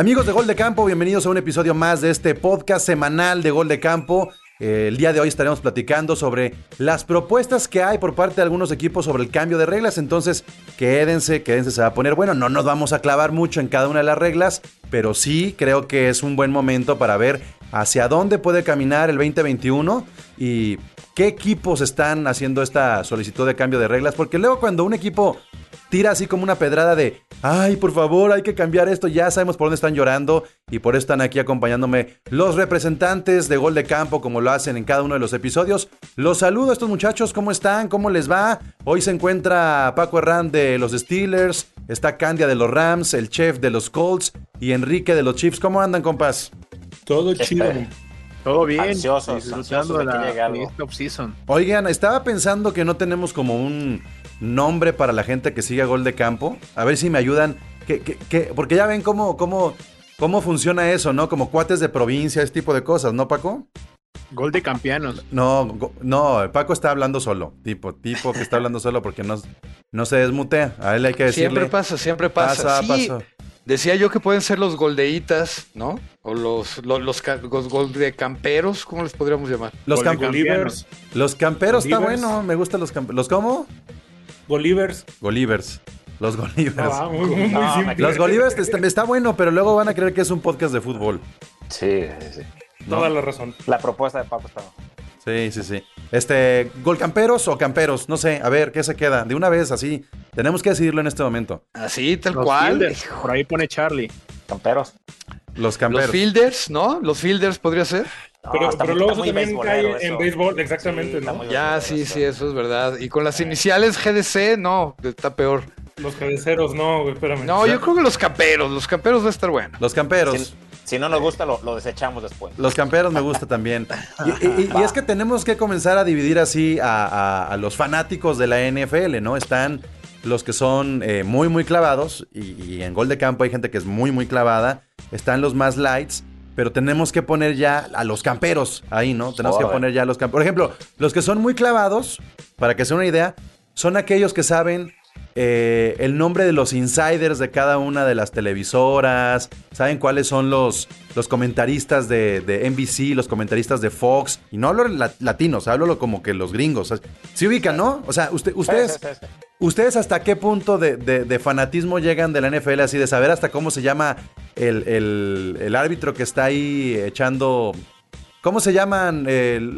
Amigos de Gol de Campo, bienvenidos a un episodio más de este podcast semanal de Gol de Campo. Eh, el día de hoy estaremos platicando sobre las propuestas que hay por parte de algunos equipos sobre el cambio de reglas. Entonces, quédense, quédense, se va a poner bueno. No nos vamos a clavar mucho en cada una de las reglas, pero sí creo que es un buen momento para ver hacia dónde puede caminar el 2021 y qué equipos están haciendo esta solicitud de cambio de reglas. Porque luego cuando un equipo tira así como una pedrada de, ay, por favor, hay que cambiar esto, ya sabemos por dónde están llorando y por eso están aquí acompañándome los representantes de Gol de Campo, como lo hacen en cada uno de los episodios. Los saludo a estos muchachos, ¿cómo están? ¿Cómo les va? Hoy se encuentra Paco Herrán de los Steelers, está Candia de los Rams, el chef de los Colts y Enrique de los Chiefs. ¿Cómo andan, compas? Todo chido. Todo bien, Ansiosos, disfrutando ansiosos de de que la llegue algo. de esta off-season. Oigan, estaba pensando que no tenemos como un nombre para la gente que sigue a Gol de Campo. A ver si me ayudan. ¿Qué, qué- qué? Porque ya ven cómo, cómo, cómo funciona eso, ¿no? Como cuates de provincia, ese tipo de cosas, ¿no, Paco? Gol de campeanos. No, go- no, Paco está hablando solo. Tipo, tipo que está hablando solo porque no, no se desmutea. A él hay que decirle. Siempre pasa, siempre pasa. Pasa, Sí, pasa. Decía yo que pueden ser los goldeitas, ¿no? O los, los, los, ca- los goldecamperos, ¿cómo les podríamos llamar? Los, Gol de camp- campeanos. los camperos está bueno. Me gustan los camperos. ¿Los cómo? Bolívers. Golivers. Los Golivers. Ah, muy, muy, muy No, simple. Los Golivers está, está bueno, pero luego van a creer que es un podcast de fútbol. Sí, sí, sí. Toda la razón. La propuesta de Paco está. Sí, sí, sí. Este, ¿golcamperos o camperos? No sé, a ver, ¿qué se queda? De una vez, así. Tenemos que decidirlo en este momento. Así, tal Los cual. fielders, Por ahí pone Charlie. Camperos. Los Los camperos. fielders, ¿no? Los fielders podría ser. No, Pero, está pero muy- luego está eso muy también cae en eso. béisbol, exactamente, Sí, ¿no? Ya, sí, eso. sí, eso es verdad. Y con las iniciales GDC, no, está peor. Los cabeceros, no, güey, espérame. No, yo creo que los camperos, los camperos va a estar bueno. Los camperos. Si, si no nos gusta, lo, lo desechamos después. Los camperos me gusta también. Y, y- y es que tenemos que comenzar a dividir así a, a- a los fanáticos de la NFL, ¿no? Están los que son eh, muy, muy clavados, y, y en gol de campo hay gente que es muy, muy clavada. Están los más lights, pero tenemos que poner ya a los camperos ahí, ¿no? Tenemos que poner ya a los camperos. Por ejemplo, los que son muy clavados, para que sea una idea, son aquellos que saben eh, el nombre de los insiders de cada una de las televisoras, saben cuáles son los, los comentaristas de, de NBC, los comentaristas de Fox, y no hablo la- latinos, hablo como que los gringos. Se ubican, ¿no? O sea, usted- ustedes, Sí, sí, sí, sí. ¿ustedes hasta qué punto de, de- de fanatismo llegan de la NFL así, de saber hasta cómo se llama el, el- el árbitro que está ahí echando... ¿Cómo se llaman?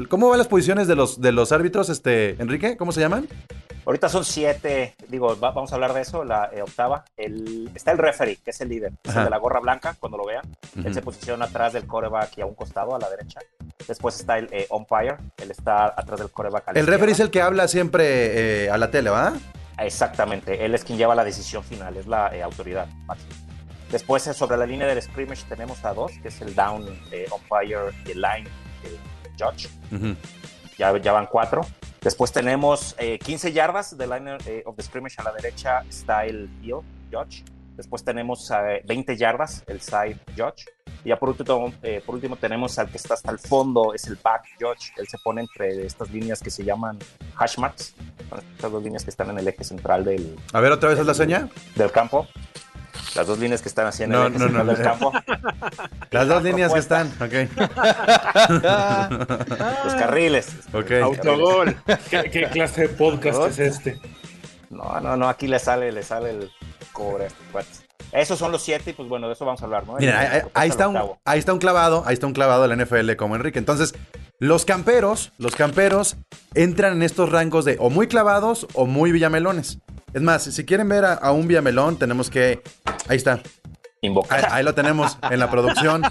¿Cómo van las posiciones de los, de los árbitros, este, Enrique? ¿Cómo se llaman? Ahorita son siete, digo, va- vamos a hablar de eso, la eh, octava. El, está el referee, que es el líder, es el de la gorra blanca, cuando lo vean. Él se posiciona atrás del coreback y a un costado, a la derecha. Después está el eh, umpire, él está atrás del coreback. El referee es el que habla siempre eh, a la tele, ¿va? Exactamente, él es quien lleva la decisión final, es la eh, autoridad máxima. Después, eh, sobre la línea del scrimmage, tenemos a dos, que es el down eh, umpire y el line eh, judge. Ujú. Ya, ya van cuatro. Después tenemos eh, 15 yardas de line eh, of the scrimmage a la derecha, está el heel judge. Después tenemos eh, 20 yardas, el side judge. Y ya por último, eh, por último tenemos al que está hasta el fondo, es el back judge. Él se pone entre estas líneas que se llaman hash marks. Estas dos líneas que están en el eje central del, A ver, otra vez es la seña. del campo. Las dos líneas que están así en el No, no, no. del campo. Las dos La líneas que están, ok. Los carriles. Ok. Autogol. ¿Qué, qué clase de podcast ¿No? es este? No, no, no, aquí le sale, le sale el cobre. Esos son los siete y pues bueno, de eso vamos a hablar, ¿no? El- ahí, del está un, ahí está un clavado, ahí está un clavado de la NFL como Enrique. Entonces, los camperos, los camperos entran en estos rangos de o muy clavados o muy villamelones. Es más, si quieren ver a, a un villamelón, tenemos que. Ahí está. Invocar. ahí lo tenemos en la producción.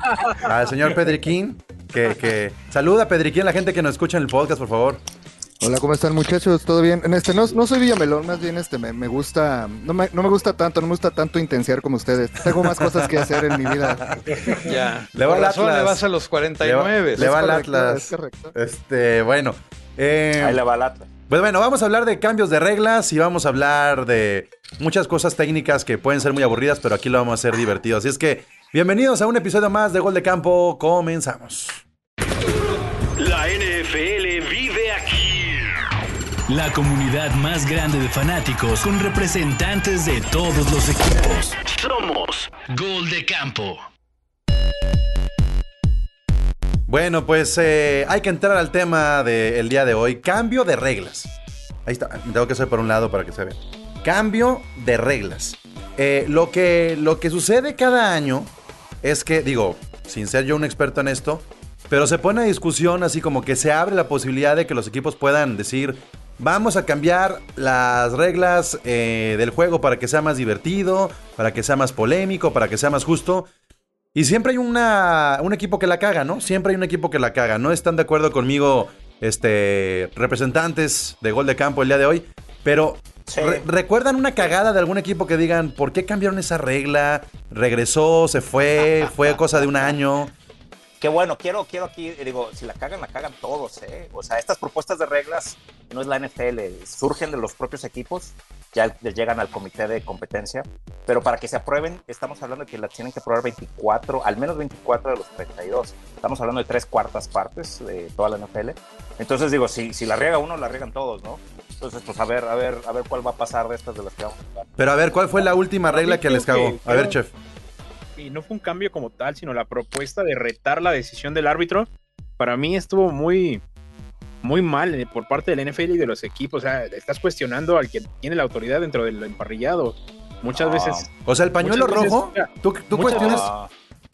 Al señor Pedriquín. Que, que saluda Pedriquín, la gente que nos escucha en el podcast, por favor. Hola, ¿cómo están muchachos? ¿Todo bien? En este, no, no soy Villamelón, más bien este, me, me gusta, no me, no me gusta tanto, no me gusta tanto intensiar como ustedes. Tengo más cosas que hacer en mi vida. Ya. Le va al Atlas. le vas a los 49. Le va al correcto, Atlas. es correcto. Este, bueno. eh, Ahí le va el Atlas. Pues bueno, vamos a hablar de cambios de reglas y vamos a hablar de muchas cosas técnicas que pueden ser muy aburridas, pero aquí lo vamos a hacer divertido. Así es que, bienvenidos a un episodio más de Gol de Campo. Comenzamos. La NFL vive aquí. La comunidad más grande de fanáticos con representantes de todos los equipos. Somos Gol de campo. Bueno, pues eh, hay que entrar al tema del día de hoy. Cambio de reglas. Ahí está. Tengo que hacer por un lado para que se vea. Cambio de reglas. Eh, lo, que, sucede cada año es que, digo, sin ser yo un experto en esto, pero se pone a discusión así como que se abre la posibilidad de que los equipos puedan decir, vamos a cambiar las reglas eh, del juego para que sea más divertido, para que sea más polémico, para que sea más justo. Y siempre hay una, un equipo que la caga, ¿no? Siempre hay un equipo que la caga. No están de acuerdo conmigo este, representantes de gol de campo el día de hoy, pero Sí. re- ¿recuerdan una cagada de algún equipo que digan, ¿por qué cambiaron esa regla? ¿Regresó? ¿Se fue? ¿Fue cosa de un año? Que bueno, quiero, quiero aquí, eh, digo, si la cagan, la cagan todos, ¿eh? O sea, estas propuestas de reglas no es la NFL, surgen de los propios equipos, ya les llegan al comité de competencia, pero para que se aprueben, estamos hablando de que las tienen que aprobar 24, al menos 24 de los 32. Estamos hablando de tres cuartas partes de toda la NFL. Entonces, digo, si, si la riega uno, la riegan todos, ¿no? Entonces, pues a ver, a ver, a ver cuál va a pasar de estas de las que vamos a hablar. Pero a ver, ¿cuál fue la última regla que les cagó? A ver, chef. Y no fue un cambio como tal, sino la propuesta de retar la decisión del árbitro. Para mí estuvo muy, muy mal eh, por parte del NFL y de los equipos. O sea, estás cuestionando al que tiene la autoridad dentro del emparrillado. Muchas Ah. veces. O sea, el pañuelo veces, rojo, ¿tú, tú muchas cuestionas?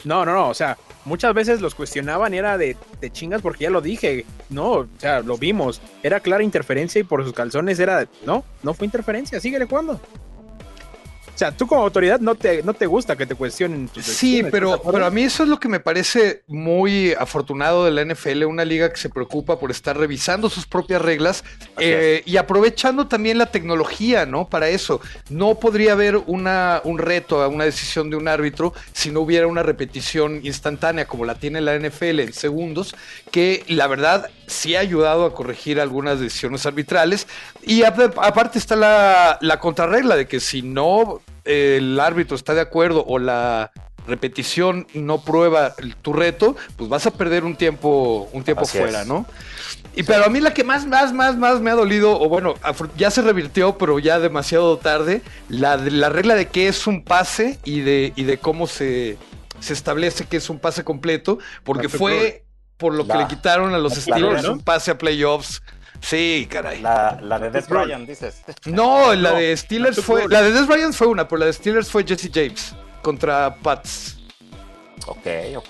No, no, no. O sea, muchas veces los cuestionaban y era de, de chingas porque ya lo dije. No, o sea, lo vimos. Era clara interferencia y por sus calzones era. No, no fue interferencia. Síguele jugando. O sea, tú como autoridad no te, no te gusta que te cuestionen tus Sí, pero, pero a mí eso es lo que me parece muy afortunado de la NFL, una liga que se preocupa por estar revisando sus propias reglas eh, y aprovechando también la tecnología, ¿no? Para eso. No podría haber una, un reto a una decisión de un árbitro si no hubiera una repetición instantánea como la tiene la NFL en segundos, que la verdad sí ha ayudado a corregir algunas decisiones arbitrales. Y ap- aparte está la, la contrarregla de que si no el árbitro está de acuerdo o la repetición no prueba el- tu reto, pues vas a perder un tiempo, un tiempo Así fuera, es. ¿no? Y pero a mí la que más, más, más, más me ha dolido, o bueno, ya se revirtió, pero ya demasiado tarde, la, la regla de qué es un pase y de, y de cómo se, se establece que es un pase completo, porque fue por lo que le quitaron a los Steelers un pase a playoffs. Sí, caray. la, la de Des Bryant, dices. No, la No, de Steelers no, fue. La de Des Bryant fue una, pero la de Steelers fue Jesse James contra Pats. Ok, ok.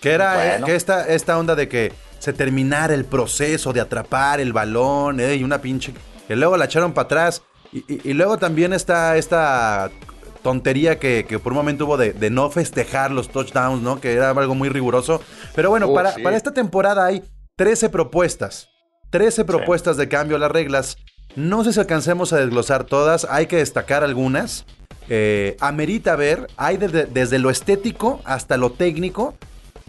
Que era eh, Bueno. que esta, esta onda de que se terminara el proceso de atrapar el balón eh, y una pinche. Que luego la echaron para atrás. Y, y- y luego también está esta tontería que, que por un momento hubo de, de no festejar los touchdowns, ¿no? Que era algo muy riguroso. Pero bueno, Oh, para, sí. para esta temporada hay 13 propuestas. 13 propuestas de cambio a las reglas. No sé si alcancemos a desglosar todas. Hay que destacar algunas. Eh, amerita ver. Hay desde, desde lo estético hasta lo técnico.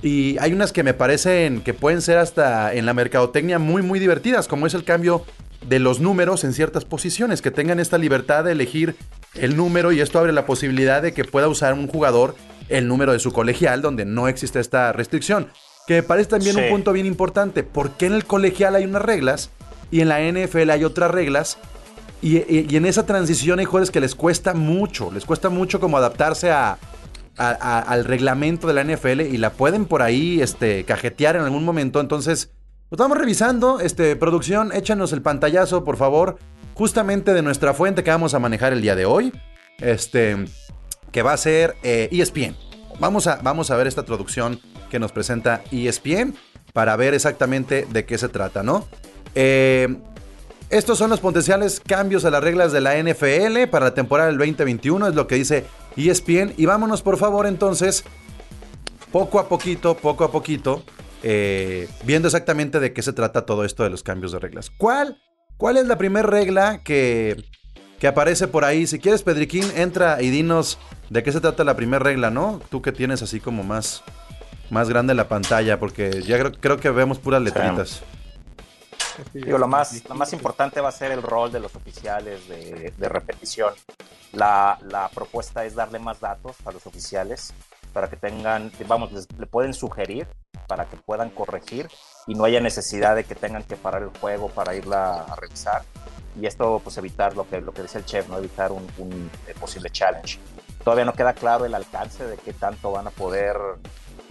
Y hay unas que me parecen que pueden ser hasta en la mercadotecnia muy, muy divertidas, como es el cambio de los números en ciertas posiciones, que tengan esta libertad de elegir el número y esto abre la posibilidad de que pueda usar un jugador el número de su colegial donde no existe esta restricción. Que me parece también Sí. un punto bien importante, ¿por qué en el colegial hay unas reglas y en la NFL hay otras reglas? Y, y- y en esa transición hay jugadores que les cuesta mucho, les cuesta mucho como adaptarse a, a- a- al reglamento de la NFL y la pueden por ahí este, cajetear en algún momento. Entonces, lo estamos revisando. Este, producción, échanos el pantallazo, por favor, justamente de nuestra fuente que vamos a manejar el día de hoy. Este, que va a ser eh, ESPN. Vamos a, vamos a ver esta traducción que nos presenta E ESPN para ver exactamente de qué se trata, ¿no? Eh, estos son los potenciales cambios a las reglas de la NFL para la temporada del 2021, es lo que dice E ESPN. Y vámonos por favor entonces, poco a poquito, poco a poquito, eh, viendo exactamente de qué se trata todo esto de los cambios de reglas. ¿Cuál, cuál es la primera regla que, que aparece por ahí? Si quieres, Pedriquín, entra y dinos de qué se trata la primera regla, ¿no? Tú que tienes así como más, más grande la pantalla, porque ya creo, creo que vemos puras letritas. Digo, lo más, lo más importante va a ser el rol de los oficiales de, de repetición. La, la propuesta es darle más datos a los oficiales para que tengan, vamos, les, le pueden sugerir para que puedan corregir y no haya necesidad de que tengan que parar el juego para irla a revisar. Y esto, pues, evitar lo que, lo que dice el chef, ¿no? Evitar un, un, eh, posible challenge. Todavía no queda claro el alcance de qué tanto van a poder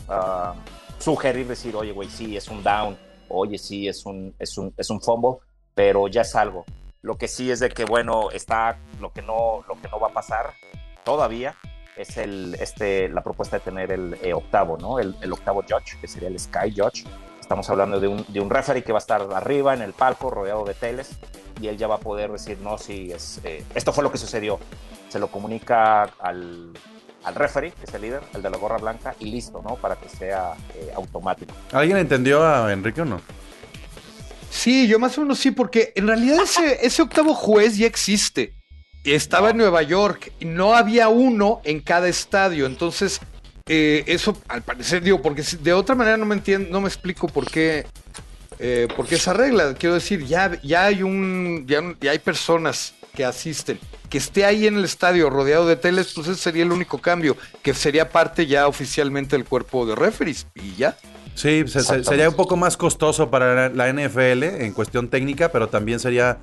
uh, sugerir, decir, oye, güey, sí, es un down, oye, sí, es un, es un, es un fumble, pero ya es algo. Lo que sí es de que, bueno, está lo que no, lo que no va a pasar todavía es el, este, la propuesta de tener el eh, octavo, ¿no? El, el octavo judge, que sería el Sky Judge. Estamos hablando de un, de un referee que va a estar arriba en el palco, rodeado de teles, y él ya va a poder decir, no, sí, es, eh, esto fue lo que sucedió. Se lo comunica al, al referee, que es el líder, el de la gorra blanca, y listo, ¿no? Para que sea eh, automático. ¿Alguien entendió a Enrique o no? Sí, yo más o menos sí, porque en realidad ese, ese octavo juez ya existe. Estaba en Nueva York y no había uno en cada estadio. Entonces, eh, eso al parecer, digo, porque si- de otra manera no me entiendo, no me explico por qué, eh, por qué esa regla. Quiero decir, ya, ya hay un, ya, ya hay personas que asisten. Que esté ahí en el estadio rodeado de teles, pues ese sería el único cambio, que sería parte ya oficialmente del cuerpo de referees y ya. Sí, sería un poco más costoso para la NFL en cuestión técnica, pero también sería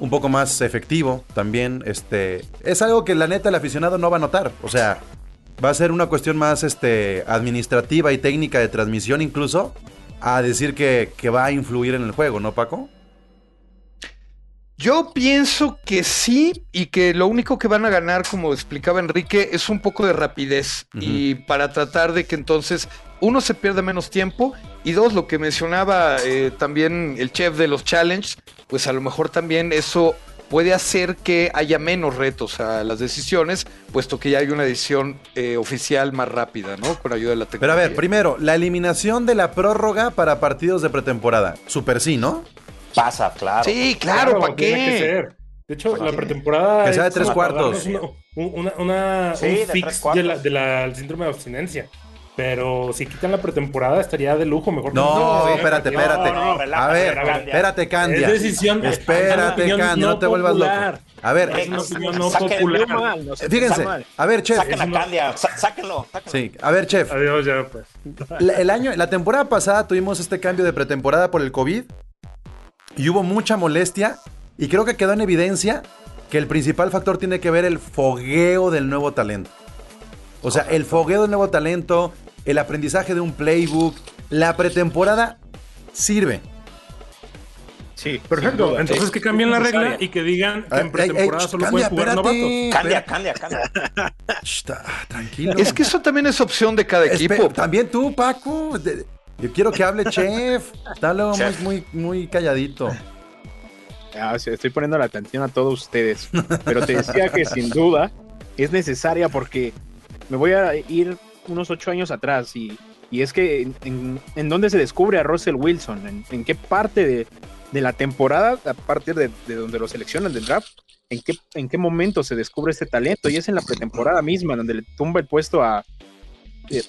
un poco más efectivo. También, este, es algo que la neta el aficionado no va a notar. O sea, va a ser una cuestión más, este, administrativa y técnica de transmisión incluso, a decir que, que va a influir en el juego, ¿no, Paco? Yo pienso que sí y que lo único que van a ganar, como explicaba Enrique, es un poco de rapidez y para tratar de que entonces uno se pierda menos tiempo y dos, lo que mencionaba eh, también el chef de los challenge, pues a lo mejor también eso puede hacer que haya menos retos a las decisiones, puesto que ya hay una decisión eh, oficial más rápida, ¿no? Con ayuda de la Pero a tecnología. ver, primero, la eliminación de la prórroga para partidos de pretemporada. Super sí, ¿no? Pasa, claro. Sí, claro, ¿para tiene que qué? ser. De hecho, ¿Para la qué? pretemporada. Que sea de es tres cuartos. Una, una, una- Sí, un de tres fix cuartos. de la, de la- del síndrome de abstinencia. Pero si quitan la pretemporada, estaría de lujo. Mejor No, no, espérate, no, espérate. no, relájate, a ver, espérate, Candia. Es decisión. Espérate, Candia, no te vuelvas popular. loco. A ver, Es una opinión no Saquen- popular. Salió mal, no sé, fíjense, a ver, chef. Saquen a no- Candia, sáquenlo, sáquenlo. Sí, a ver, chef. Adiós, ya, pues. La, el año, la temporada pasada tuvimos este cambio de pretemporada por el COVID y hubo mucha molestia y creo que quedó en evidencia que el principal factor tiene que ver el fogueo del nuevo talento. O sea, el fogueo del nuevo talento, el aprendizaje de un playbook, la pretemporada sirve. Sí, Perfecto. Entonces Es que cambien la regla y que digan que en pretemporada solo pueden jugar espérate. novatos. Candia, Candia. Shh, ta- tranquilo. Es que eso también es opción de cada Espe- equipo. También tú, Paco. De- Yo quiero que hable Chef. Está luego muy, muy, muy calladito. Ah, sí, estoy poniendo la atención a todos ustedes. Pero te decía que sin duda es necesaria porque me voy a ir unos ocho años atrás y, y es que en, en- dónde se descubre a Russell Wilson, en, qué parte de, de la temporada, a partir de, de donde lo seleccionan del draft, en qué, en qué momento se descubre este talento y es en la pretemporada misma donde le tumba el puesto a, eh,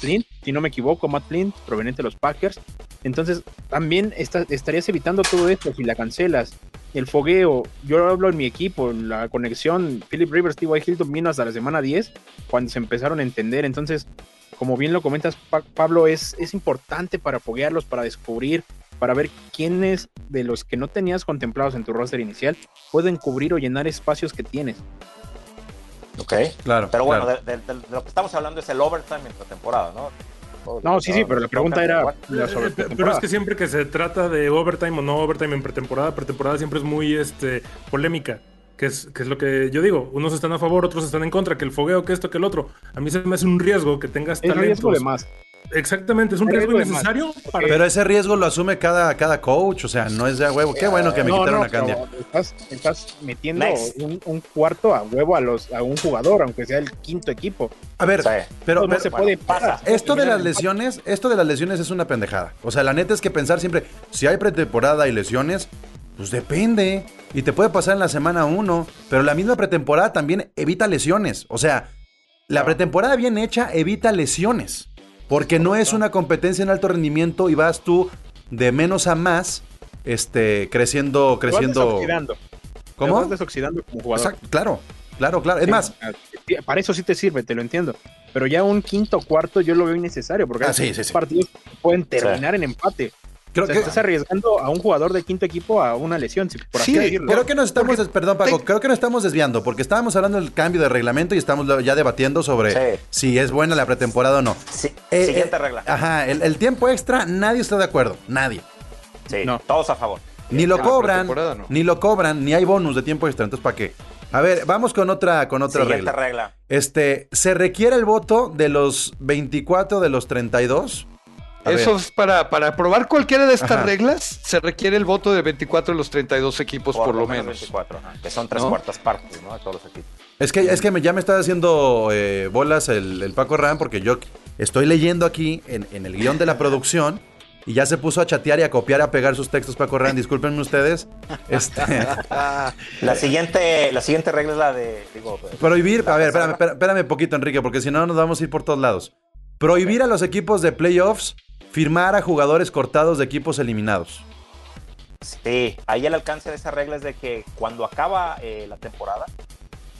Flynn, si no me equivoco, Matt Flynn, proveniente de los Packers. Entonces, también estarías evitando todo esto si la cancelas. El fogueo, yo hablo en mi equipo, la conexión, Philip Rivers, T.Y. Hilton vino hasta la semana 10, cuando se empezaron a entender. Entonces, como bien lo comentas, Pa- Pablo, es, es importante para foguearlos, para descubrir, para ver quiénes de los que no tenías contemplados en tu roster inicial pueden cubrir o llenar espacios que tienes. Ok. Claro. Pero bueno, claro. de, de- de lo que estamos hablando es el overtime en la temporada, ¿no? No, sí, sí, pero la pregunta era la sobre Pero es que siempre que se trata de overtime o no overtime en pretemporada, pretemporada siempre es muy este, polémica. Que es, que es lo que yo digo. Unos están a favor, otros están en contra, que el fogueo, que esto, que el otro. A mí se me hace un riesgo que tengas Es riesgo de más. Exactamente, es un Es riesgo innecesario para Pero ese riesgo lo asume cada, cada coach, o sea, no es de a huevo. Qué bueno que me No, quitaron no, a Candia. Estás, estás metiendo un, un cuarto a huevo a los a un jugador, aunque sea el quinto equipo. A ver, pero, no, pero- se puede pasa. pasar. esto de las lesiones, esto de las lesiones es una pendejada. O sea, la neta es que pensar siempre, si hay pretemporada y lesiones, pues depende. Y te puede pasar en la semana uno, pero la misma pretemporada también evita lesiones. O sea, la pretemporada bien hecha evita lesiones. Porque no es una competencia en alto rendimiento y vas tú de menos a más, este, creciendo, Te vas creciendo. desoxidando. Te ¿Cómo? vas desoxidando como jugador. Exacto, claro, claro, claro. Es Sí, más, ah, para eso sí te sirve, te lo entiendo. Pero ya un quinto cuarto yo lo veo innecesario porque Ah, sí, sí, partidos pueden terminar en empate. Creo O sea, que, estás arriesgando a un jugador de quinto equipo a una lesión, si- por así Sí, decirlo. creo que nos estamos, Porque perdón Paco, creo que nos estamos desviando porque estábamos hablando del cambio de reglamento y estamos ya debatiendo sobre Sí. si es buena la pretemporada o no. Sí, Eh, siguiente eh, regla. Ajá, el, el tiempo extra, nadie está de acuerdo, nadie. Sí, No. todos a favor. Ni lo cobran, no. ni lo cobran, ni hay bonus de tiempo extra, entonces ¿para qué? A ver, vamos con otra, con otra Siguiente regla. regla. Este, ¿se requiere el voto de los 24 de los 32? A Eso ver, es para, para aprobar cualquiera de estas Ajá. reglas, se requiere el voto de 24 de los 32 equipos por, lo menos. 24, ajá, que son tres ¿No? cuartas partes, ¿no? De todos los equipos. es que, es que me- ya me está haciendo eh, bolas el, el Paco Ram porque yo estoy leyendo aquí en, en el guion de la producción y ya se puso a chatear y a copiar, a pegar sus textos Paco Ram, discúlpenme ustedes. Este, La siguiente, la siguiente regla es la de, digo, prohibir, a ver, espérame, espérame, espérame poquito Enrique, porque si no nos vamos a ir por todos lados. Prohibir a los equipos de playoffs firmar a jugadores cortados de equipos eliminados. Sí, ahí el alcance de esa regla es de que cuando acaba eh, la temporada,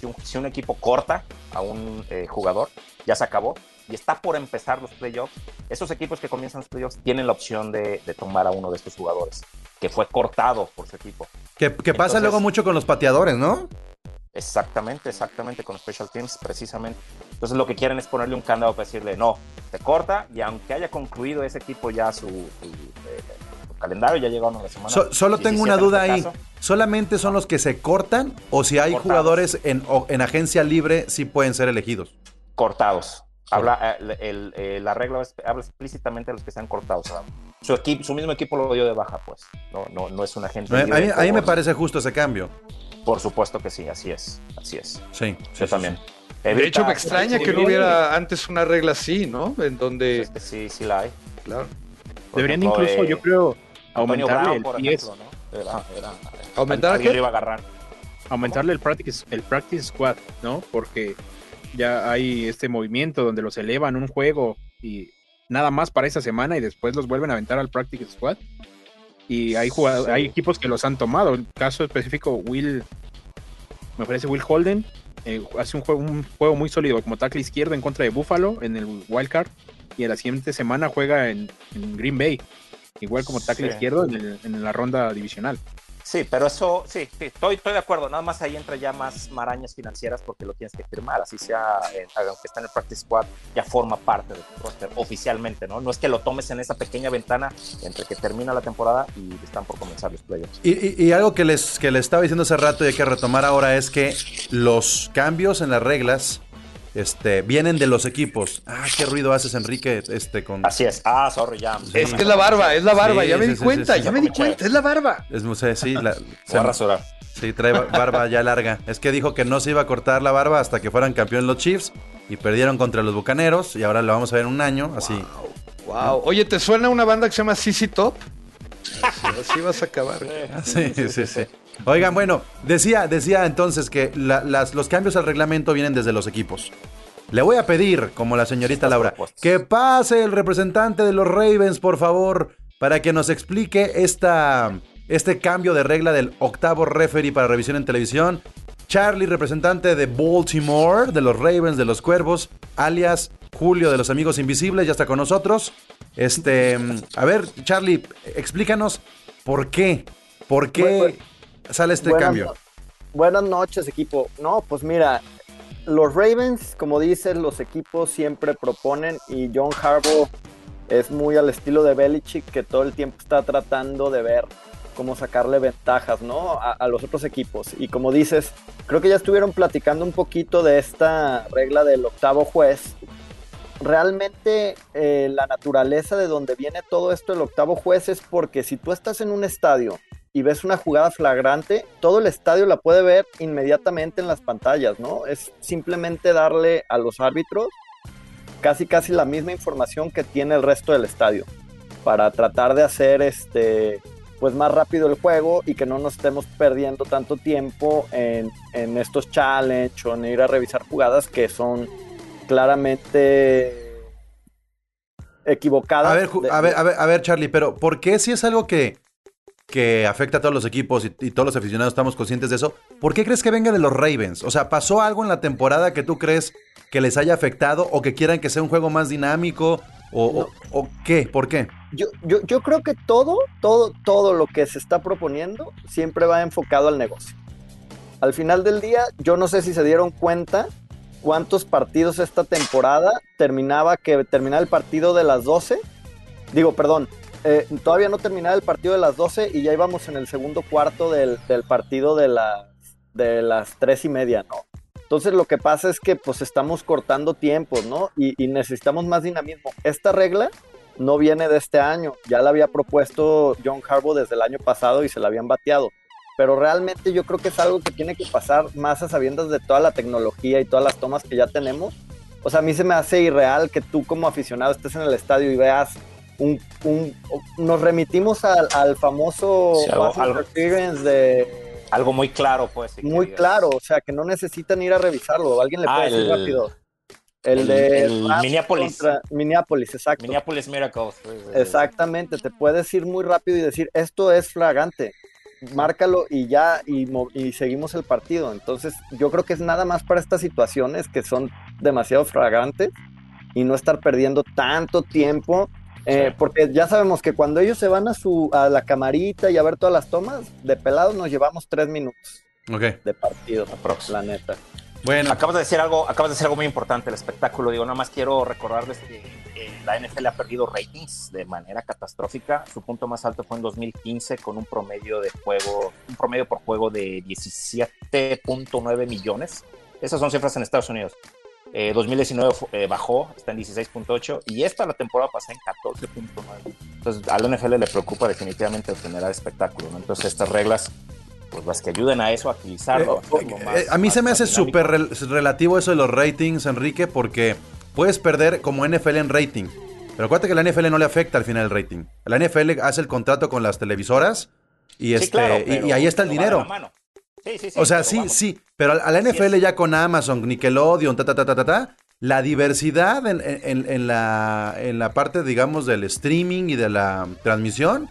si un, si un equipo corta a un eh, jugador, ya se acabó y está por empezar los playoffs, esos equipos que comienzan los playoffs tienen la opción de, de tomar a uno de estos jugadores que fue cortado por su equipo. Que, que pasa Entonces- luego mucho con los pateadores, ¿no? Exactamente, exactamente, con Special Teams, precisamente. Entonces lo que quieren es ponerle un candado para decirle, no, te corta y aunque haya concluido ese equipo ya su, su, eh, su calendario, ya llegó a la semana. So- solo tengo 17 una duda este ahí. caso, ¿Solamente son los que se cortan o si hay Cortados. jugadores en, agencia libre sí pueden ser elegidos? cortados. Habla, eh, el- la regla habla explícitamente de los que están cortados. sea, su, equipo, su mismo equipo lo dio de baja, pues. No, no, no es un agente. A mí, libre a mí me parece justo ese cambio. Por supuesto que sí, así es. Así es. Sí, sí, Yo sí, también. sí. De hecho, me extraña que no hubiera antes una regla así, ¿no? En donde. Es que sí, sí la hay. Claro. Por Deberían ejemplo, incluso, eh, yo creo, aumentarle Brown, el ejemplo, ¿no? Era- era- ¿Aumentar a alguien qué? lo iba a agarrar. aumentarle el practice, el practice squad, ¿no? Porque ya hay este movimiento donde los elevan un juego y nada más para esa semana y después los vuelven a aventar al practice squad. Y hay jugado- Sí. hay equipos que los han tomado. El caso específico, Will, me parece Will Holden, eh, hace un juego, un juego muy sólido como tackle izquierdo en contra de Buffalo en el wildcard y en la siguiente semana juega en, en Green Bay, igual como tackle Sí. izquierdo en, el- en la ronda divisional. Sí, pero eso, sí, sí, estoy, estoy de acuerdo. Nada más ahí entra ya más marañas financieras porque lo tienes que firmar. Así sea, eh, aunque está en el practice squad, ya forma parte del roster oficialmente, ¿no? No es que lo tomes en esa pequeña ventana entre que termina la temporada y están por comenzar los playoffs. Y, y- y algo que les, que les estaba diciendo hace rato y hay que retomar ahora es que los cambios en las reglas este, vienen de los equipos. Ah, qué ruido haces, Enrique, este, con... Así es. Ah, sorry, ya. Es que es la barba, es la barba, Sí, ya me sí, di sí, cuenta, sí, sí. ya me di cuenta, es la barba. Es, no sé, sí, la- Se se- va a rasurar. sí, trae ba- barba ya larga. Es que dijo que no se iba a cortar la barba hasta que fueran campeones los Chiefs y perdieron contra los Bucaneros y ahora lo vamos a ver en un año, así. Wow. Oye, ¿te suena una banda que se llama CC Top? Así vas a acabar. Sí, sí, sí. Oigan, bueno, decía, decía entonces que la- las- los cambios al reglamento vienen desde los equipos. Le voy a pedir, como la señorita Laura, que pase el representante de los Ravens, por favor, para que nos explique esta, este cambio de regla del octavo referee para revisión en televisión. Charlie, representante de Baltimore, de los Ravens, de los Cuervos, alias Julio de los Amigos Invisibles, ya está con nosotros. Este, a ver, Charlie, explícanos por qué, por qué Bueno, sale este buenas cambio. no- buenas noches, equipo. No, pues mira, los Ravens, como dices, los equipos siempre proponen y John Harbaugh es muy al estilo de Belichick que todo el tiempo está tratando de ver cómo sacarle ventajas, ¿no? A, a los otros equipos. Y como dices, creo que ya estuvieron platicando un poquito de esta regla del octavo juez. Realmente eh, la naturaleza de donde viene todo esto el octavo juez es porque si tú estás en un estadio y ves una jugada flagrante, todo el estadio la puede ver inmediatamente en las pantallas, ¿no? Es simplemente darle a los árbitros casi casi la misma información que tiene el resto del estadio para tratar de hacer este pues más rápido el juego y que no nos estemos perdiendo tanto tiempo en, en estos challenge o en ir a revisar jugadas que son claramente equivocadas. A ver, de- a ver, a ver, a ver, Charlie, pero ¿por qué si es algo que, que afecta a todos los equipos y, y todos los aficionados estamos conscientes de eso? ¿Por qué crees que venga de los Ravens? O sea, ¿pasó algo en la temporada que tú crees que les haya afectado o que quieran que sea un juego más dinámico ¿O, o- o qué? ¿Por qué? Yo, yo, yo creo que todo, todo, todo lo que se está proponiendo siempre va enfocado al negocio. Al final del día, yo no sé si se dieron cuenta cuántos partidos esta temporada terminaba que terminaba el partido de las 12. Digo, perdón, eh, todavía no terminaba el partido de las 12 y ya íbamos en el segundo cuarto del, partido de las, de las 3 y media, ¿no? Entonces lo que pasa es que pues estamos cortando tiempos, ¿no? Y, y necesitamos más dinamismo. Esta regla no viene de este año, ya la había propuesto John Harbaugh desde el año pasado y se la habían bateado. Pero realmente yo creo que es algo que tiene que pasar más a sabiendas de toda la tecnología y todas las tomas que ya tenemos. O sea, a mí se me hace irreal que tú como aficionado estés en el estadio y veas un... un- nos remitimos al, al famoso Sí, algo- de... Algo muy claro, pues. que Muy claro, o sea, que no necesitan ir a revisarlo. Alguien le Ah, puede decir el- rápido. El, el- de el Minneapolis. contra- Minneapolis, exacto. Minneapolis Miracles. Exactamente, te puedes ir muy rápido y decir, esto es flagrante, márcalo y ya, y, y seguimos el partido. Entonces, yo creo que es nada más para estas situaciones que son demasiado flagrantes y no estar perdiendo tanto tiempo, eh, Sí. porque ya sabemos que cuando ellos se van a, su, a la camarita y a ver todas las tomas, de pelado nos llevamos tres minutos Ok. de partido, Aprox. la neta. Bueno, Acabas de decir algo, acabas de decir algo muy importante, el espectáculo. Digo, nada más quiero recordarles que eh, la NFL ha perdido ratings de manera catastrófica. Su punto más alto fue en 2015 con un promedio de juego, un promedio por juego de 17.9 millones. Esas son cifras en Estados Unidos. Eh, 2019 fu- eh, bajó, está en 16.8 y esta la temporada pasada en 14.9. Entonces a la NFL le preocupa definitivamente generar espectáculo. ¿no? Entonces estas reglas, pues las que ayuden a eso, a agilizarlo. Eh, hacerlo eh, más- a mí más- se me hace súper rel- relativo eso de los ratings, Enrique, porque puedes perder como NFL en rating. Pero acuérdate que la NFL no le afecta al final el rating. La NFL hace el contrato con las televisoras y, Sí, este, claro, y- ahí está el dinero. Sí, sí, sí, O sea, sí, vamos. sí, pero a a la NFL ya con Amazon, Nickelodeon, ta, ta, ta, ta, ta, ta, la diversidad en, en- en la, en la parte, digamos, del streaming y de la transmisión,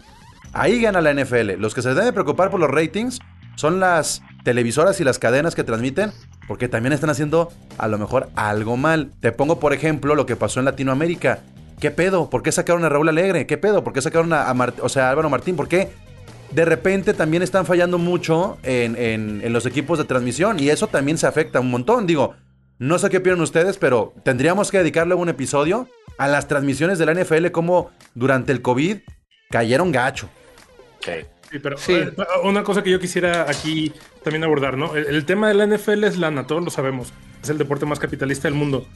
ahí gana la NFL. Los que se deben preocupar por los ratings son las televisoras y las cadenas que transmiten, porque también están haciendo a lo mejor algo mal. Te pongo, por ejemplo, lo que pasó en Latinoamérica. ¿Qué pedo? ¿Por qué sacaron a Raúl Alegre? ¿Qué pedo? ¿Por qué sacaron a, o sea, a Álvaro Martín? ¿Por qué? de repente también están fallando mucho en, en- en los equipos de transmisión y eso también se afecta un montón. Digo, no sé qué opinan ustedes, pero tendríamos que dedicarle un episodio a las transmisiones de la NFL como durante el COVID cayeron gacho. Sí. Sí, pero Sí. eh, una cosa que yo quisiera aquí también abordar, ¿no? El, el tema de la NFL es lana, todos lo sabemos. Es el deporte más capitalista del mundo.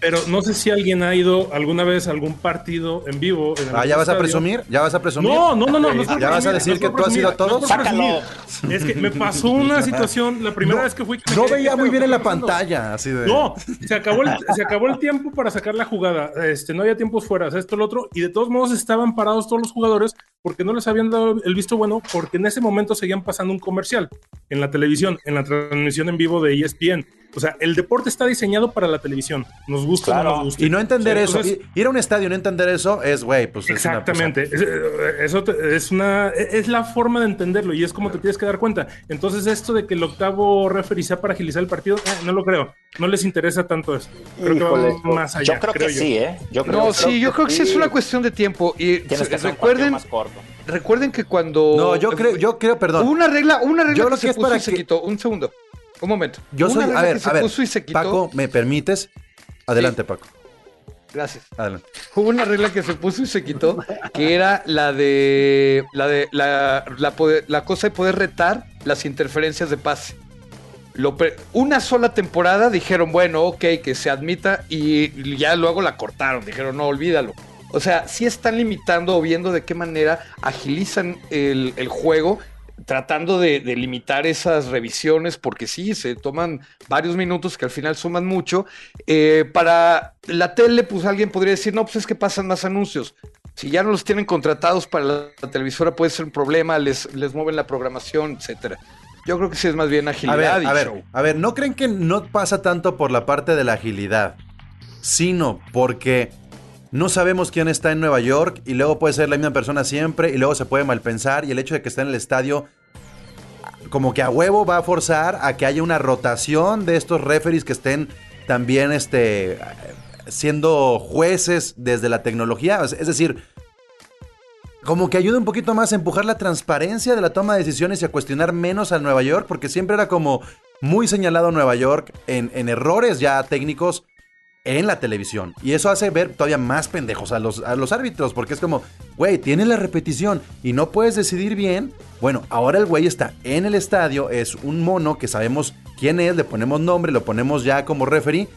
Pero no sé si alguien ha ido alguna vez a algún partido en vivo. En Ah, ¿Ya vas a presumir? ¿Ya vas a presumir? No, no, no, no. no ¿Ya vas a decir no que tú has ido a todos? Sácalo. Es que me pasó una situación, la primera No, vez que fui. me No veía ¿qué muy bien ¿Qué en la pantalla, así de... No, se acabó, el, se acabó el tiempo para sacar la jugada. Este, no había tiempos fuera, esto, lo otro. Y de todos modos estaban parados todos los jugadores porque no les habían dado el visto bueno, porque en ese momento seguían pasando un comercial en la televisión, en la transmisión en vivo de ESPN. O sea, el deporte está diseñado para la televisión. Nos gusta o no Claro. nos gusta. Y no entender eso, entonces- ir a un estadio y no entender eso es, güey, pues es una cosa- Exactamente. Es- eh, Eso te- es una es la forma de entenderlo y es como te tienes que dar cuenta. Entonces, esto de que el octavo referee sea para agilizar el partido, eh, no lo creo. No les interesa tanto eso. Creo Híjole. que va más allá. Yo creo, que yo. sí, ¿eh? Yo creo No, que sí, yo creo que sí es una cuestión de tiempo. Y tienes que hacer un recuerden, más corto. Recuerden que cuando. No, yo creo, yo creo, Hubo perdón. una regla, una regla Yo que se es puso para y se quitó. Un segundo. Un momento. Yo Una soy, regla a ver, que se a ver, puso y se quitó. Paco, ¿me permites? Adelante, Paco. Gracias. Adelante. Hubo una regla que se puso y se quitó, que era la de la de la, la, poder- la cosa de poder retar las interferencias de pase. Lo pre- una sola temporada dijeron, bueno, ok, que se admita y ya luego la cortaron, dijeron, no, olvídalo. O sea, sí están limitando o viendo de qué manera agilizan el, el juego, tratando de, de limitar esas revisiones, porque sí, se toman varios minutos que al final suman mucho. Eh, para la tele, pues alguien podría decir, no, pues es que pasan más anuncios. Si ya no los tienen contratados para la, la televisora, puede ser un problema, les, les mueven la programación, etcétera. Yo creo que sí es más bien A agilidad ver, y a ver, show. a ver, ¿no creen que no pasa tanto por la parte de la agilidad, sino porque no sabemos quién está en Nueva York y luego puede ser la misma persona siempre y luego se puede malpensar y el hecho de que esté en el estadio como que a huevo va a forzar a que haya una rotación de estos referees que estén también este siendo jueces desde la tecnología. Es decir, como que ayuda un poquito más a empujar la transparencia de la toma de decisiones y a cuestionar menos a Nueva York, porque siempre era como muy señalado Nueva York en, en errores ya técnicos en la televisión. Y eso hace ver todavía más pendejos a los, a los árbitros, porque es como, güey, tienes la repetición y no puedes decidir bien. Bueno, ahora el güey está en el estadio, es un mono que sabemos quién es, le ponemos nombre, lo ponemos ya como referee.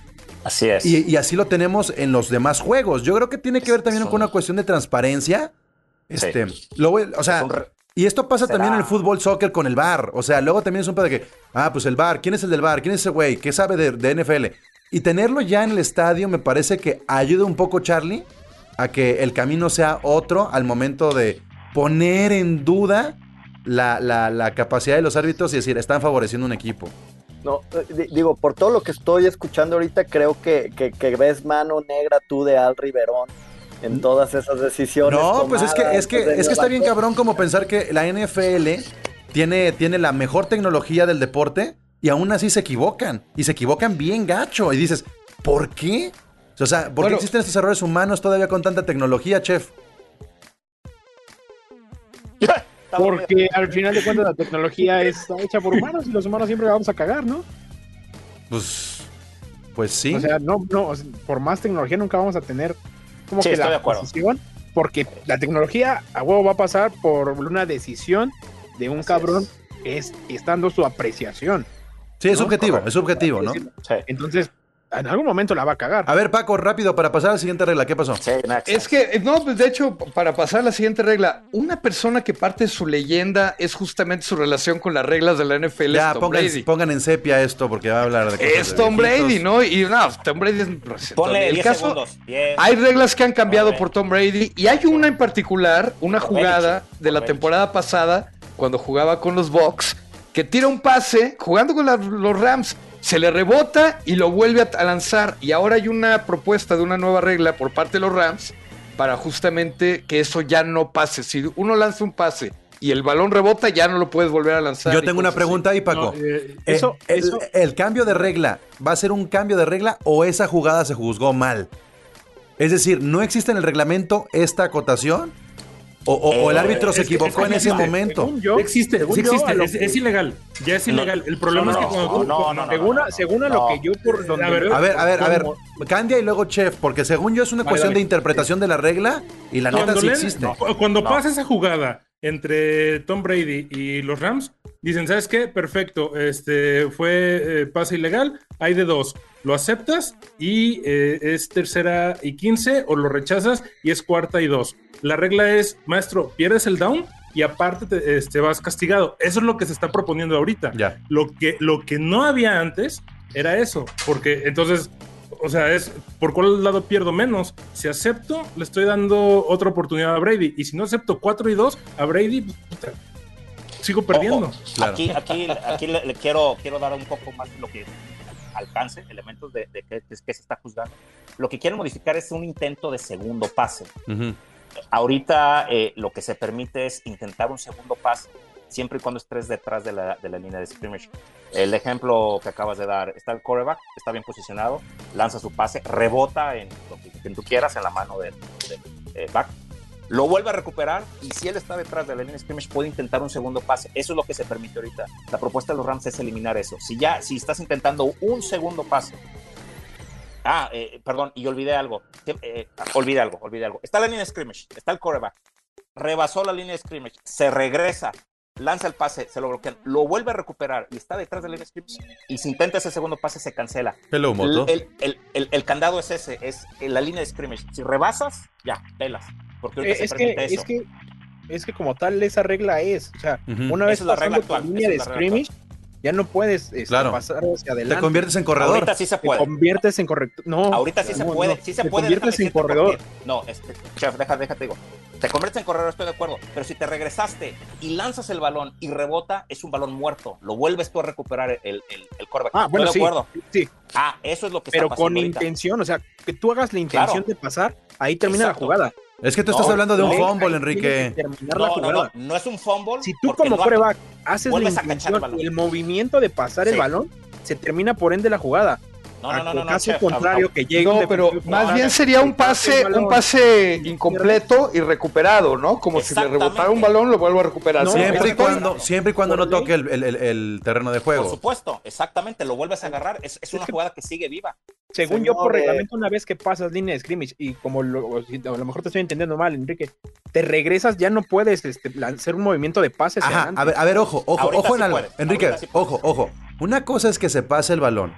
Así es. Y, y así lo tenemos en los demás juegos. Yo creo que tiene que ver también con una cuestión de transparencia. Este, lo o sea, y esto pasa será- también en el fútbol soccer con el bar. O sea, luego también es un pedo de que, ah, pues el bar, ¿quién es el del bar? ¿Quién es ese güey? ¿Qué sabe de, de NFL? Y tenerlo ya en el estadio me parece que ayuda un poco, Charlie, a que el camino sea otro al momento de poner en duda la, la- la capacidad de los árbitros y decir, están favoreciendo un equipo. No, eh, di- digo, por todo lo que estoy escuchando ahorita, creo que, que, que ves mano negra tú de Al Riverón en todas esas decisiones. No, pues es que, es que, desde es que está bien cabrón como pensar que la NFL tiene, tiene la mejor tecnología del deporte y aún así se equivocan. Y se equivocan bien gacho. Y dices, ¿por qué? O sea, ¿por qué Bueno. existen estos errores humanos todavía con tanta tecnología, chef? Porque al final de cuentas la tecnología está hecha por humanos y los humanos siempre la vamos a cagar, ¿no? Pues, pues sí. O sea, no, no, por más tecnología nunca vamos a tener como Sí, que estoy la de acuerdo. decisión, porque la tecnología a huevo va a pasar por una decisión de un Así cabrón es. que es, estando su apreciación. Sí, es ¿no? subjetivo, es subjetivo, ¿no? Sí. Entonces, en algún momento la va a cagar. A ver, Paco, rápido, para pasar a la siguiente regla, ¿qué pasó? Sí. Es que, eh, no, pues de hecho, para pasar a la siguiente regla, una persona que parte de su leyenda es justamente su relación con las reglas de la NFL. Ya, Tom pongan, Brady. pongan en sepia esto porque va a hablar de cosas Es Tom. Brady, ¿no? Y no, Tom Brady es. Ponle el 10 caso, segundos. 10. Hay reglas que han cambiado por Tom Brady y hay una en particular, una jugada de la temporada pasada, cuando jugaba con los Bucks, que tira un pase jugando con la- los Rams, se le rebota y lo vuelve a, a lanzar. Y ahora hay una propuesta de una nueva regla por parte de los Rams para justamente que eso ya no pase. Si uno lanza un pase y el balón rebota, ya no lo puedes volver a lanzar. Yo tengo una pregunta ahí, Paco. No, eh, Eh, eso- el, eso- el cambio de regla, ¿va a ser un cambio de regla o esa jugada se juzgó mal? Es decir, ¿no existe en el reglamento esta acotación? ¿O, o- o el Eh, árbitro se equivocó en ese momento? Según yo, Sí existe, existe, es, ilegal, ya es ilegal. El problema no, es que cuando tú- no, no, no, según, no, a- no. según a lo que yo por donde A ver, veo- A ver, a ver, a ver. Candia y luego Chef, porque según yo es una Vale, cuestión dale. de interpretación de la regla y la neta sí leen- existe. cu- cuando No. pasa esa jugada entre Tom Brady y los Rams, dicen, ¿sabes qué? Perfecto, este fue eh, pase ilegal, hay de dos. ¿Lo aceptas y eh, es tercera y quince o lo rechazas y es cuarta y dos? La regla es, maestro, pierdes el down y aparte te este, vas castigado. Eso es lo que se está proponiendo ahorita. Ya. Lo que, lo que no había antes era eso, porque entonces, o sea, es por cuál lado pierdo menos. Si acepto, le estoy dando otra oportunidad a Brady, y si no acepto 4 y 2 a Brady, puta, sigo perdiendo. Ojo, Claro. Aquí, aquí, aquí le, le quiero, quiero dar un poco más de lo que alcance, elementos de, de qué, qué se está juzgando. Lo que quieren modificar es un intento de segundo pase. Ujú. Ahorita eh, lo que se permite es intentar un segundo pase, siempre y cuando estés detrás de la, de la línea de scrimmage. El ejemplo que acabas de dar, está el coreback, está bien posicionado, lanza su pase, rebota en lo que, que tú quieras, en la mano del, del, eh, back, lo vuelve a recuperar y si él está detrás de la línea de scrimmage puede intentar un segundo pase. Eso es lo que se permite ahorita. La propuesta de los Rams es eliminar eso. Si ya, si estás intentando un segundo pase, Ah, eh, perdón, y olvidé algo. Eh, olvidé algo, olvidé algo. Está la línea de scrimmage, está el coreback. Rebasó la línea de scrimmage, se regresa, lanza el pase, se lo bloquean, lo vuelve a recuperar y está detrás de la línea de scrimmage. Y si intenta ese segundo pase, se cancela. Hello, moto. El, el- el- el candado es ese, es la línea de scrimmage. Si rebasas, ya, pelas. Porque ahorita Eh, se es, que, eso. es que es que como tal esa regla es, o sea, una vez es la regla pasando tu actual, línea de regla scrimmage, ya no puedes este, Claro. pasar hacia adelante. Te conviertes en corredor. Ahorita sí se Te puede. conviertes en corrector. No, Ahorita sí se puede, no, sí se te puede. conviertes déjame en corredor. No, este, chef, deja, déjate digo. Te conviertes en corredor, estoy de acuerdo. Pero si te regresaste y lanzas el balón y rebota, es un balón muerto. Lo vuelves tú a recuperar el, el, el quarterback. Ah, bueno, estoy sí, de acuerdo. sí, Ah, eso es lo que pero está pasando con ahorita. intención, o sea, que tú hagas la intención Claro. de pasar, ahí termina Exacto. la jugada. Es que tú estás hablando de un fumble, Enrique. No, no, jugada. no, no es un fumble. Si tú como no- coreback haces la el intención balón. y el movimiento de pasar el balón, se termina por ende la jugada. No, a- no, no, no, no, caso chef, contrario, que llegue No, pero más bien sería un pase un pase incompleto y recuperado, ¿no? Como si le rebotara un balón, lo vuelvo a recuperar. No, Siempre y cuando, siempre y cuando no por toque el, el- el- el terreno de Por juego. supuesto, exactamente, lo vuelves a agarrar. Es, es una jugada que sigue viva. Según yo, por reglamento, una vez que pasas línea de scrimmage y como lo, a lo mejor te estoy entendiendo mal, Enrique, te regresas, ya no puedes este, hacer un movimiento de pase hacia Ajá, adelante. a ver, a ver, ojo, ojo, Ahorita ojo en sí algo. Enrique, sí ojo, ojo. Una cosa es que se pase el balón,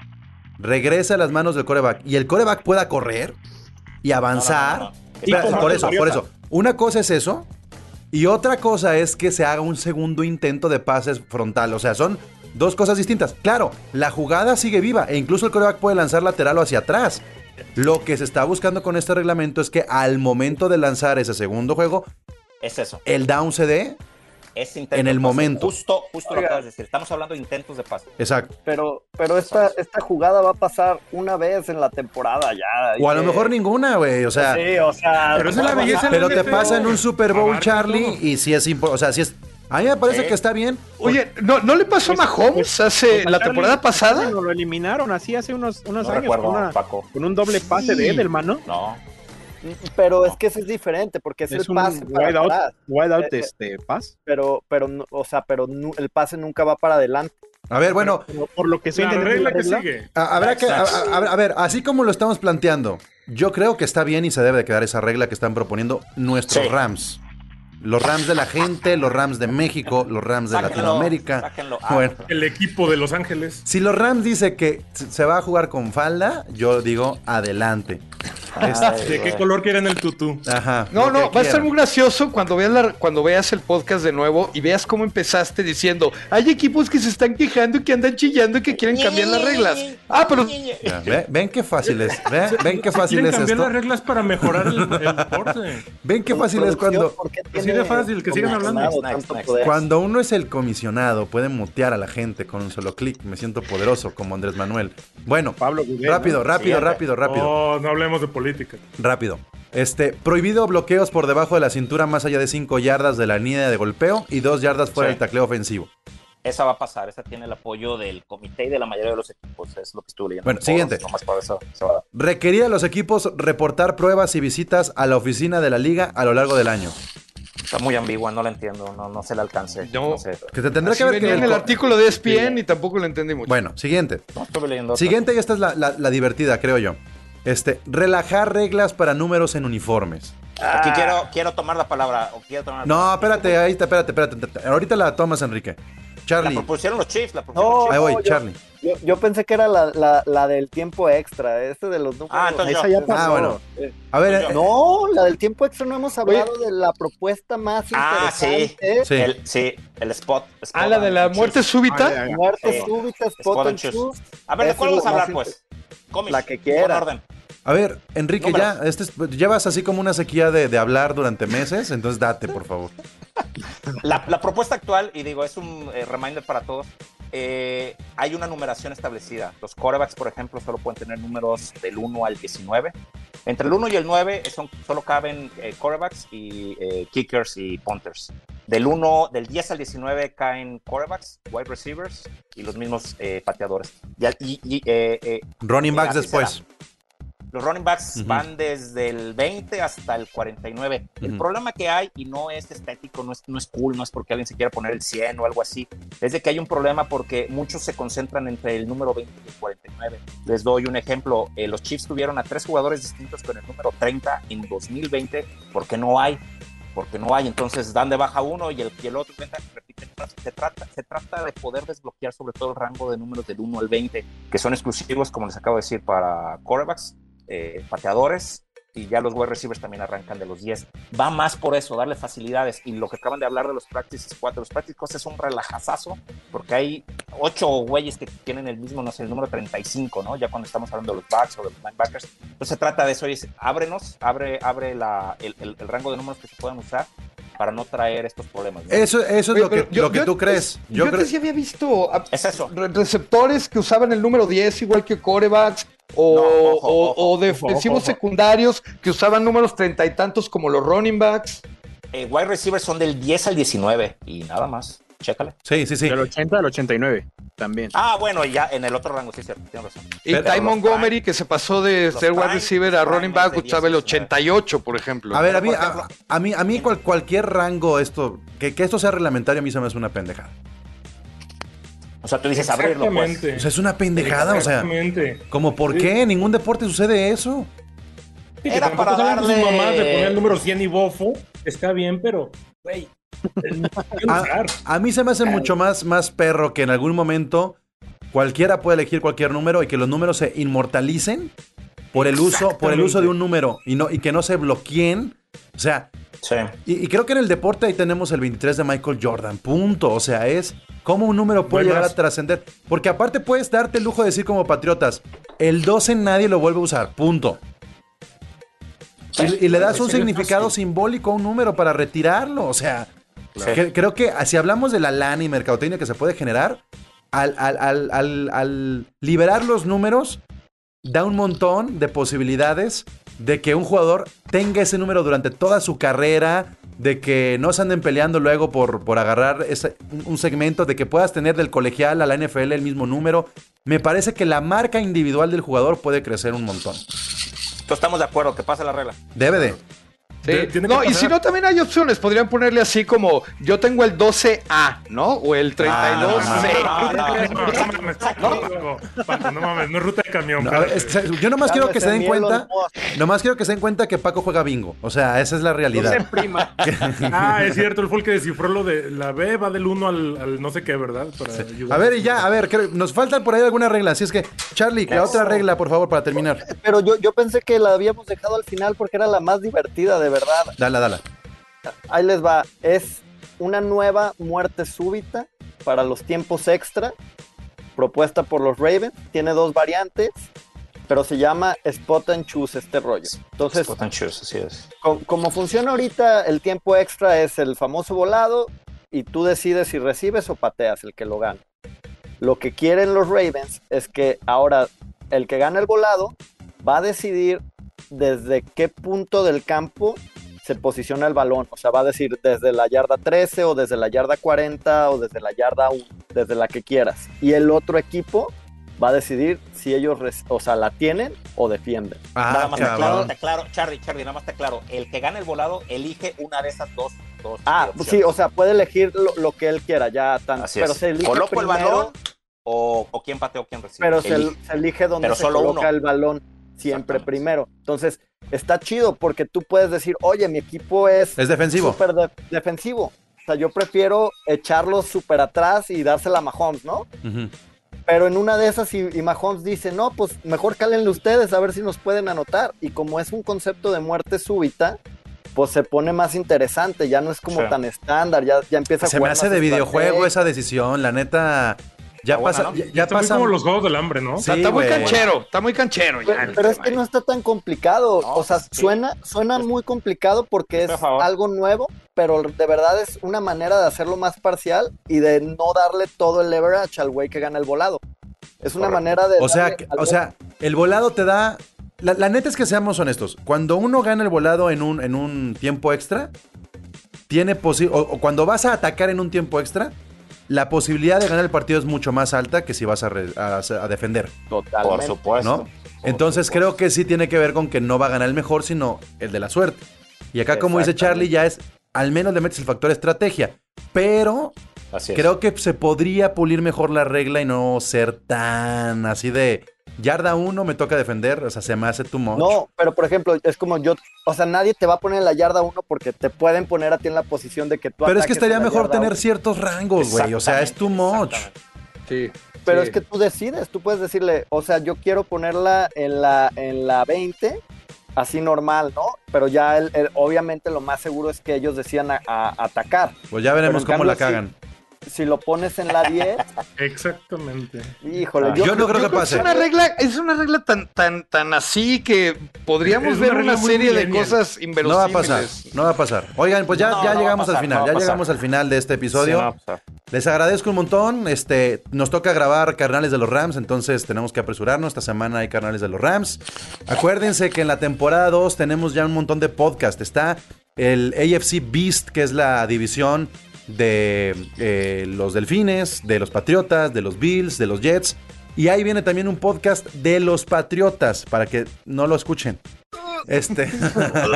regresa a las manos del coreback y el coreback pueda correr y avanzar. No, no, no, no. Espera, Sí, como por eso, por eso. Una cosa es eso y otra cosa es que se haga un segundo intento de pases frontal. O sea, son dos cosas distintas. Claro, la jugada sigue viva e incluso el coreback puede lanzar lateral o hacia atrás. Lo que se está buscando con este reglamento es que al momento de lanzar ese segundo juego, Es eso. el down se dé. Es intento En el de pase. momento. Justo, justo lo Oiga. acabas de decir. Estamos hablando de intentos de pase. Exacto. Pero, pero esta, esta jugada va a pasar una vez en la temporada ya. O a lo mejor ninguna, güey. O sea, Sí, o sea. Pero esa es la belleza te NFL. pasa en un Super Bowl, Abarca Charlie, todo. y si es importante. O sea, si es. A mí me parece que está bien. Oye, ¿no, ¿no le pasó a Pues, Mahomes pues, hace Pues la temporada pasada? Lo eliminaron así hace unos, unos No años recuerdo, con, una- Paco. con un doble pase de Edelman, ¿no? No. Pero es que eso es diferente, porque es, Es el un pase para wide out, atrás. wide out Eh, eh. este, pass. Pero, pero, o sea, pero el pase nunca va para adelante. A ver, bueno, Por, por lo que estoy La regla la que sigue. a- habrá que. a, Exacto. a- a ver, a ver, así como lo estamos planteando, yo creo que está bien y se debe de quedar esa regla que están proponiendo nuestros Sí. Rams. Los Rams de la gente, los Rams de México, los Rams de Sáquenlo, Latinoamérica. sáquenlo. Ah, Bueno. El equipo de Los Ángeles. Si los Rams dice que se va a jugar con falda, yo digo adelante. Este, Ay, ¿De qué color quieren el tutú? Ajá. No, no, va a estar muy gracioso cuando veas, la- cuando veas el podcast de nuevo y veas cómo empezaste diciendo, hay equipos que se están quejando y que andan chillando y que quieren cambiar las reglas. Ah, pero Ya, ve- ven qué fácil es. ve- Ven qué fácil Quieren es cambiar esto. las reglas para mejorar el, el deporte. Ven qué fácil es cuando. ¿Por qué Así tiene de fácil, que sigan hablando. Cuando uno es el comisionado, puede mutear a la gente con un solo clic. Me siento poderoso como Andrés Manuel. Bueno, Pablo rápido, rápido, rápido, rápido, No, no hablemos de política. rápido. Este, prohibido bloqueos por debajo de la cintura más allá de 5 yardas de la línea de golpeo y 2 yardas fuera Sí. del tacleo ofensivo. Esa va a pasar. Esa tiene el apoyo del comité y de la mayoría de los equipos. Es lo que estuve leyendo. Bueno, en siguiente. foros, Nomás por eso se va a dar. Requerir a los equipos reportar pruebas y visitas a la oficina de la liga a lo largo del año. Está muy ambigua, no la entiendo. No, no se le alcance. No. No sé. Que te tendrá así que ver que en el artículo de ESPN y tampoco lo entendí mucho. Bueno, siguiente. No estuve leyendo. otra. Siguiente, y esta es la, la- la divertida, creo yo. Este, relajar reglas para números en uniformes. Aquí quiero, quiero tomar la palabra. O quiero tomar No, espérate, ahí está, espérate, espérate. espérate. Ahorita la tomas, Enrique. La Charlie, propusieron los Chiefs. La propusieron No, los ahí voy, yo- Charlie. Yo, yo pensé que era la, la, la del tiempo extra, este de los números. Ah, entonces Esa yo. ya pasó. Ah, bueno. Eh, A ver, eh, No, la del tiempo extra no hemos hablado de la propuesta más Ah, sí. interesante. Sí. El, sí, el spot. spot Ah, la de la muerte choose. súbita. Ah. Muerte Sí. súbita, spot Spot and choose. choose. A ver, ¿de cuál vamos a hablar, pues? Comis, La que quiera. pon orden. A ver, Enrique, ya, este es- llevas así como una sequía de, de hablar durante meses, entonces date, por favor. La, la propuesta actual, y digo, es un eh, reminder para todos, eh, hay una numeración establecida. Los quarterbacks, por ejemplo, solo pueden tener números del 1 al 19. Entre el 1 y el 9 son, solo caben eh, quarterbacks y eh, kickers y punters. Del 1, del 10 al 19 caen quarterbacks, wide receivers y los mismos eh, pateadores. Y, al- y- y, eh, eh, Running backs después. Los running backs Ujú. van desde el 20 hasta el 49. El Ujú. problema que hay, y no es estético, no es, no es cool, no es porque alguien se quiera poner el 100 o algo así, es de que hay un problema porque muchos se concentran entre el número 20 y el 49. Les doy un ejemplo. eh, los Chiefs tuvieron a tres jugadores distintos con el número 30 en 2020 porque no hay. Porque no hay, entonces dan de baja uno y el, y el otro se trata, se trata de poder desbloquear sobre todo el rango de números del 1 al 20, que son exclusivos, como les acabo de decir, para quarterbacks, eh, pateadores y ya los wide receivers también arrancan de los 10. Va más por eso, darle facilidades. Y lo que acaban de hablar de los practice squad, los practice squad es un relajazazo, porque hay ocho güeyes que tienen el mismo, no sé, el número 35, ¿no? Ya cuando estamos hablando de los backs o de los linebackers. Entonces se trata de eso, oye, ábrenos, abre, abre la, el, el- el rango de números que se puedan usar para no traer estos problemas. ¿no? Eso, eso es Oye, lo que, yo- lo que yo tú crees. Yo, Yo creo. antes ya había visto a- Es eso. re- receptores que usaban el número 10 igual que corebacks o, No, ojo, o- ojo, o defensivos ojo. secundarios que usaban números treinta y tantos como los running backs. Eh, wide receivers son del 10 al 19 y nada más. Chécale. Sí, sí, sí. Del 80 al 89 también. Ah, bueno, y ya en el otro rango, sí, cierto, tienes razón. Y Pero Ty Montgomery, prime- que se pasó de ser wide receiver a running back, de gustaba el 10, 88, por ejemplo. A ver, a mí, a, a mí, a mí cual- cualquier rango, esto, que, que esto sea reglamentario, a mí se me hace una pendejada. O sea, tú dices abrirlo, pues. O sea, es una pendejada, o sea. ¿como por qué? En ningún deporte sucede eso. Sí, que Era para saben sus darle- mamás de poner el número 100 y bofo. Está bien, pero, güey. el- A, a mí se me hace mucho más, más perro que en algún momento cualquiera puede elegir cualquier número y que los números se inmortalicen por el uso, por el uso de un número y, no, y que no se bloqueen. O sea, Sí. y, y creo que en el deporte ahí tenemos el 23 de Michael Jordan, punto. O sea, es cómo un número puede llegar a trascender. Porque aparte puedes darte el lujo de decir como patriotas, el 12 nadie lo vuelve a usar, punto. Y, y le das un significado simbólico a un número para retirarlo. O sea, que- creo que si hablamos de la lana y mercadotecnia que se puede generar, al, al- al- al- al liberar los números, da un montón de posibilidades de que un jugador tenga ese número durante toda su carrera, de que no se anden peleando luego por, por agarrar ese- un- segmento, de que puedas tener del colegial a la NFL el mismo número. Me parece que la marca individual del jugador puede crecer un montón. Entonces estamos de acuerdo, que pase la regla. Debe de. Sí. Que No, y si no, también hay opciones. Podrían ponerle así como: Yo tengo el 12A, ¿no? O el 32C. Ah, no, mames, no es ruta de camión. No, es- yo nomás quiero que se den cuenta, nomás quiero que se den cuenta que Paco juega bingo. O sea, esa es la realidad. prima. Ah, es cierto, él fue el que descifró lo de la B va del 1 al, al no sé qué, ¿verdad? Para ayudar. A ver, y ya, a ver, creo- nos faltan por ahí algunas reglas. Así es que, Charlie, la otra regla, por favor, para terminar. Pero yo, yo pensé que la habíamos dejado al final porque era la más divertida, de verdad. Dala, dala. Ahí les va. Es una nueva muerte súbita para los tiempos extra, propuesta por los Ravens. Tiene dos variantes, pero se llama Spot and Choose este rollo. Entonces, Spot and choose, así es. co- como funciona ahorita, el tiempo extra es el famoso volado y tú decides si recibes o pateas el que lo gana. Lo que quieren los Ravens es que ahora el que gana el volado va a decidir desde qué punto del campo se posiciona el balón. O sea, va a decir desde la yarda 13 o desde la yarda 40 o desde la yarda 1, desde la que quieras. Y el otro equipo va a decidir si ellos, o sea, la tienen o defienden. nada Ah, más te aclaro, cabrón. te aclaro, Charlie, Charlie, nada más te aclaro. El que gane el volado elige una de esas dos. dos Ah, opciones. sí, o sea, puede elegir lo, lo que él quiera, ya tan, Así pero es. se elige ¿Coloco el primero, balón o, o quién patea o quién recibe? pero se, Elige. se elige donde Pero se solo coloca uno. el balón siempre primero. Entonces, está chido porque tú puedes decir, oye, mi equipo es Es defensivo. súper de- defensivo. O sea, yo prefiero echarlos súper atrás y dársela a Mahomes, ¿no? Pero en una de esas y, y Mahomes dice, no, pues mejor cálenle ustedes a ver si nos pueden anotar. Y como es un concepto de muerte súbita, pues se pone más interesante, ya no es como Sí. tan estándar, ya, ya empieza a Se me hace de videojuego esa decisión, la neta. Ya Está buena, pasa, ¿no? ya, ya Está muy como los juegos del hambre, ¿no? Sí, está muy canchero, está muy canchero. ya, Pero, es que no está tan complicado. No, o sea, sí. suena, suena muy complicado porque es algo nuevo, pero de verdad es una manera de hacerlo más parcial y de no darle todo el leverage al güey que gana el volado. Es una Correcto. manera de. O sea, o sea, el volado te da. La, la neta es que seamos honestos. Cuando uno gana el volado en un, en un tiempo extra, tiene posi- o, o cuando vas a atacar en un tiempo extra, la posibilidad de ganar el partido es mucho más alta que si vas a, re- a- a defender. Totalmente. Por supuesto. ¿no? Entonces creo que sí tiene que ver con que no va a ganar el mejor, sino el de la suerte. Y acá, como dice Charlie, ya es, al menos le metes el factor estrategia. Pero Así es. creo que se podría pulir mejor la regla y no ser tan así de yarda uno me toca defender, o sea, se me hace too much. No, pero por ejemplo, es como yo, o sea, nadie te va a poner en la yarda uno porque te pueden poner a ti en la posición de que tú Pero es que estaría mejor tener uno. ciertos rangos, güey. O sea, es too much. Sí, Pero sí. es que tú decides, tú puedes decirle, o sea, yo quiero ponerla en la, en la 20, así normal, ¿no? Pero ya el- el- obviamente lo más seguro es que ellos decían a, a- atacar. Pues ya veremos cómo la cagan. Si lo pones en la 10, Exactamente. híjole, Ah. Yo no creo que Yo creo que pase. Es una regla, es una regla tan, tan, tan así que podríamos Es ver una serie de cosas No inverosímiles. va a pasar, no va a pasar. Oigan, pues ya, No, no llegamos pasar, al final, no ya llegamos al final de este episodio. Sí, no, Les agradezco un montón. Este, nos toca grabar carnales de los Rams, entonces tenemos que apresurarnos. Esta semana hay carnales de los Rams. Acuérdense que en la temporada 2 tenemos ya un montón de podcast. Está el AFC Beast, que es la división de eh, los Delfines, de los Patriotas, de los Bills, de los Jets. Y ahí viene también un podcast de los Patriotas, para que no lo escuchen. Este.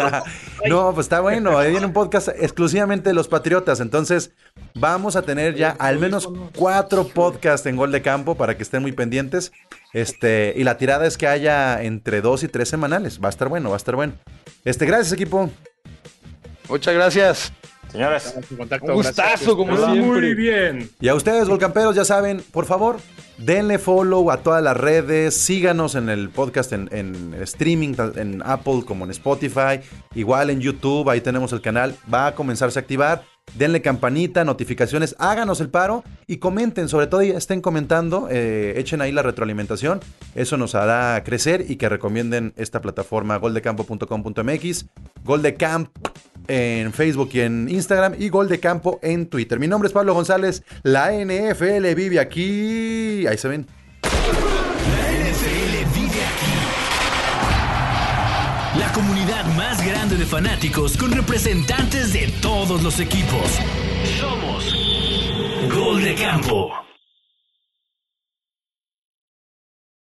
no, pues está bueno. Ahí viene un podcast exclusivamente de los Patriotas. Entonces, vamos a tener ya al menos cuatro podcasts en Gol de Campo para que estén muy pendientes. Este, y la tirada es que haya entre dos y tres semanales. Va a estar bueno, va a estar bueno. Este, gracias, equipo. Muchas gracias. Contacto, Un gracias. gustazo, como Muy siempre. bien. Y a ustedes, Volcamperos, ya saben, por favor, denle follow a todas las redes, síganos en el podcast en, en streaming, en Apple como en Spotify, igual en YouTube, ahí tenemos el canal, va a comenzarse a activar. Denle campanita, notificaciones, háganos el paro y comenten, sobre todo y estén comentando, eh, echen ahí la retroalimentación, eso nos hará crecer y que recomienden esta plataforma goldecampo.com.mx, Goldecamp en Facebook y en Instagram y Gol de Campo en Twitter. Mi nombre es Pablo González, la NFL vive aquí. Ahí se ven. NFL vive aquí. La comunidad más grande de fanáticos con representantes de todos los equipos. Somos Gol de Campo.